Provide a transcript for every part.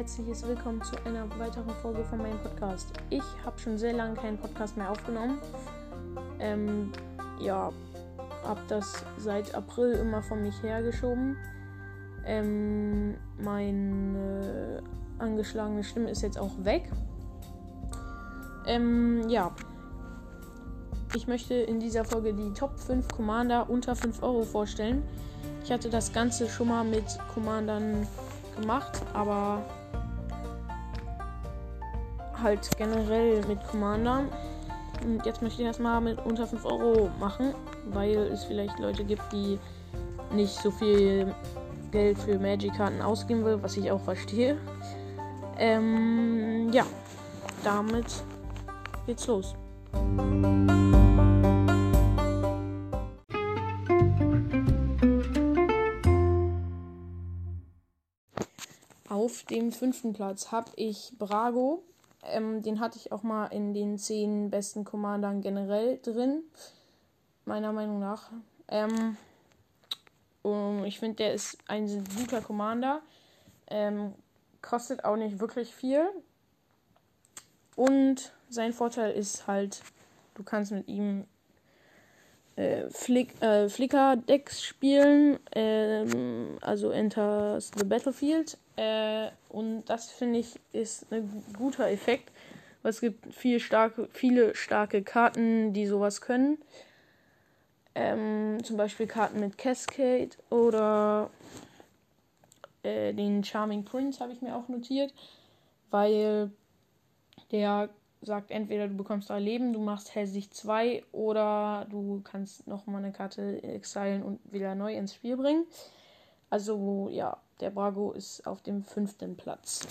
herzliches Willkommen zu einer weiteren Folge von meinem Podcast. Ich habe schon sehr lange keinen Podcast mehr aufgenommen. Ähm, ja, habe das seit April immer von mich hergeschoben. Ähm, meine angeschlagene Stimme ist jetzt auch weg. Ähm, ja. Ich möchte in dieser Folge die Top 5 Commander unter 5 Euro vorstellen. Ich hatte das Ganze schon mal mit Commandern gemacht, aber halt generell mit Commander. Und jetzt möchte ich das mal mit unter 5 Euro machen, weil es vielleicht Leute gibt, die nicht so viel Geld für Magic-Karten ausgeben will, was ich auch verstehe. Ähm, ja, damit geht's los. Auf dem fünften Platz habe ich Brago. Ähm, den hatte ich auch mal in den zehn besten Commandern generell drin. Meiner Meinung nach. Ähm, ich finde, der ist ein guter Commander. Ähm, kostet auch nicht wirklich viel. Und sein Vorteil ist halt, du kannst mit ihm äh, Flick, äh, Flicker-Decks spielen, ähm, also Enters the Battlefield. Äh, und das finde ich ist ein guter Effekt, weil es gibt viel starke, viele starke Karten, die sowas können. Ähm, zum Beispiel Karten mit Cascade oder äh, den Charming Prince habe ich mir auch notiert, weil der sagt entweder du bekommst drei Leben, du machst Hellsicht 2 oder du kannst nochmal eine Karte exilen und wieder neu ins Spiel bringen. Also ja, der Brago ist auf dem fünften Platz.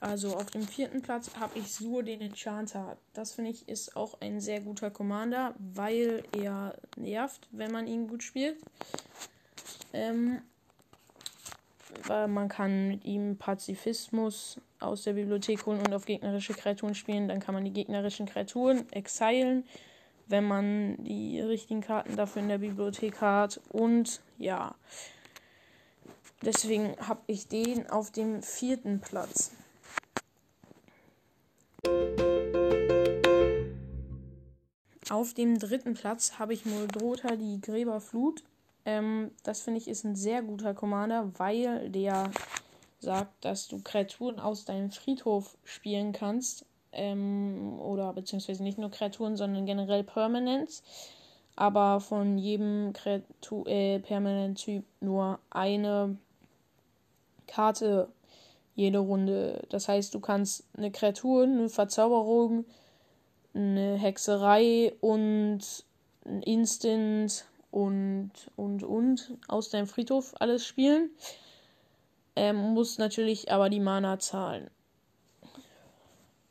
Also auf dem vierten Platz habe ich Sur den Enchanter. Das finde ich ist auch ein sehr guter Commander, weil er nervt, wenn man ihn gut spielt. Ähm, man kann mit ihm Pazifismus aus der Bibliothek holen und auf gegnerische Kreaturen spielen. Dann kann man die gegnerischen Kreaturen exilen, wenn man die richtigen Karten dafür in der Bibliothek hat. Und ja, deswegen habe ich den auf dem vierten Platz. Auf dem dritten Platz habe ich Moldrota die Gräberflut. Ähm, das finde ich ist ein sehr guter Commander, weil der sagt, dass du Kreaturen aus deinem Friedhof spielen kannst. Ähm, oder beziehungsweise nicht nur Kreaturen, sondern generell Permanents. Aber von jedem Kreatur äh, Permanent-Typ nur eine Karte jede Runde. Das heißt, du kannst eine Kreatur, eine Verzauberung, eine Hexerei und ein Instant und, und, und aus deinem Friedhof alles spielen. Ähm, muss natürlich aber die Mana zahlen.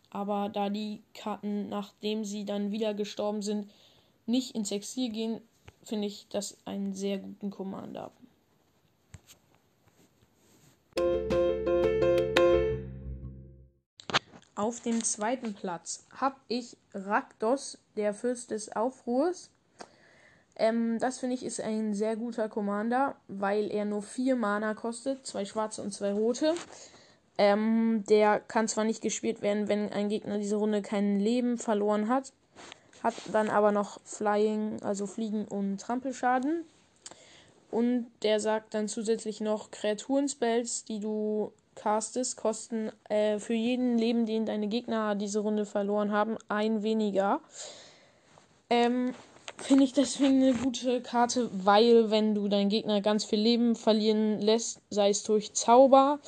Aber da die Karten, nachdem sie dann wieder gestorben sind, nicht ins Exil gehen, finde ich das einen sehr guten Commander. Auf dem zweiten Platz habe ich Rakdos, der Fürst des Aufruhrs. Ähm, das finde ich ist ein sehr guter Commander, weil er nur vier Mana kostet, zwei schwarze und zwei rote. Ähm, der kann zwar nicht gespielt werden, wenn ein Gegner diese Runde kein Leben verloren hat, hat dann aber noch Flying, also Fliegen und Trampelschaden. Und der sagt dann zusätzlich noch Kreaturen-Spells, die du castest, kosten äh, für jeden Leben, den deine Gegner diese Runde verloren haben, ein weniger. Ähm, Finde ich deswegen eine gute Karte, weil wenn du deinen Gegner ganz viel Leben verlieren lässt, sei es durch Zauber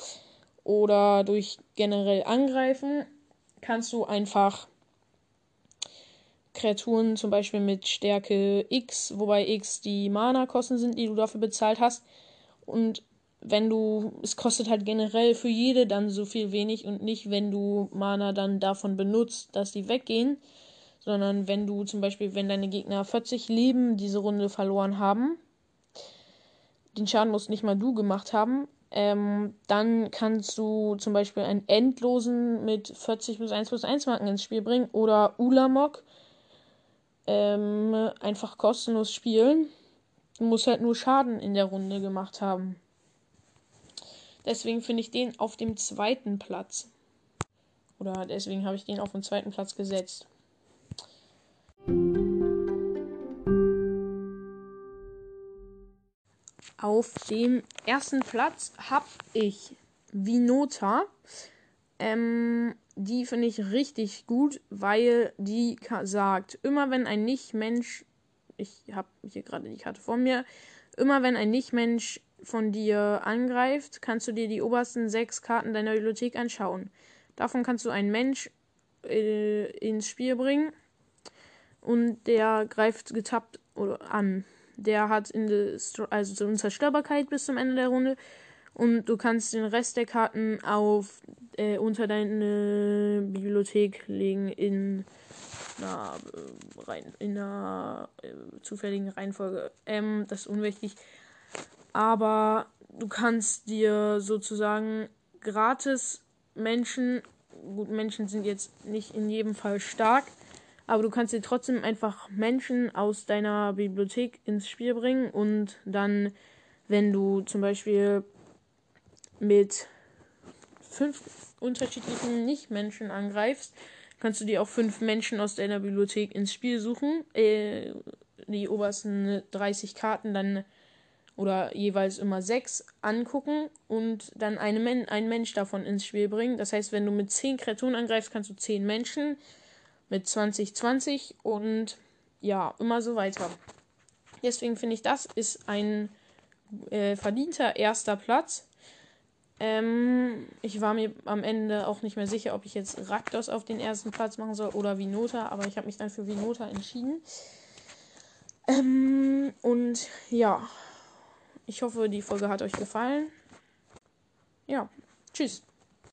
oder durch generell Angreifen, kannst du einfach Kreaturen zum Beispiel mit Stärke X, wobei X die Mana-Kosten sind, die du dafür bezahlt hast. Und wenn du, es kostet halt generell für jede dann so viel wenig und nicht, wenn du Mana dann davon benutzt, dass die weggehen sondern wenn du zum Beispiel, wenn deine Gegner 40 Leben diese Runde verloren haben, den Schaden musst nicht mal du gemacht haben, ähm, dann kannst du zum Beispiel einen Endlosen mit 40 plus 1 plus 1 Marken ins Spiel bringen oder Ulamok ähm, einfach kostenlos spielen. Du musst halt nur Schaden in der Runde gemacht haben. Deswegen finde ich den auf dem zweiten Platz. Oder deswegen habe ich den auf den zweiten Platz gesetzt. Auf dem ersten Platz habe ich Vinota. Ähm, die finde ich richtig gut, weil die sagt, immer wenn ein Nicht-Mensch, ich habe hier gerade die Karte vor mir, immer wenn ein Nicht-Mensch von dir angreift, kannst du dir die obersten sechs Karten deiner Bibliothek anschauen. Davon kannst du einen Mensch äh, ins Spiel bringen und der greift getappt an. Der hat also Unzerstörbarkeit bis zum Ende der Runde und du kannst den Rest der Karten auf äh, unter deine Bibliothek legen in einer, äh, rein, in einer äh, zufälligen Reihenfolge. Ähm, das ist unwichtig. Aber du kannst dir sozusagen gratis Menschen, gut, Menschen sind jetzt nicht in jedem Fall stark, aber du kannst dir trotzdem einfach Menschen aus deiner Bibliothek ins Spiel bringen und dann, wenn du zum Beispiel mit fünf unterschiedlichen Nicht-Menschen angreifst, kannst du dir auch fünf Menschen aus deiner Bibliothek ins Spiel suchen. Äh, die obersten 30 Karten dann oder jeweils immer sechs angucken und dann eine Men einen Mensch davon ins Spiel bringen. Das heißt, wenn du mit 10 Kreaturen angreifst, kannst du 10 Menschen mit 20, 20 und ja, immer so weiter. Deswegen finde ich, das ist ein äh, verdienter erster Platz. Ähm, ich war mir am Ende auch nicht mehr sicher, ob ich jetzt Raktos auf den ersten Platz machen soll oder Vinota, aber ich habe mich dann für Vinota entschieden. Ähm, und ja, ich hoffe, die Folge hat euch gefallen. Ja, tschüss.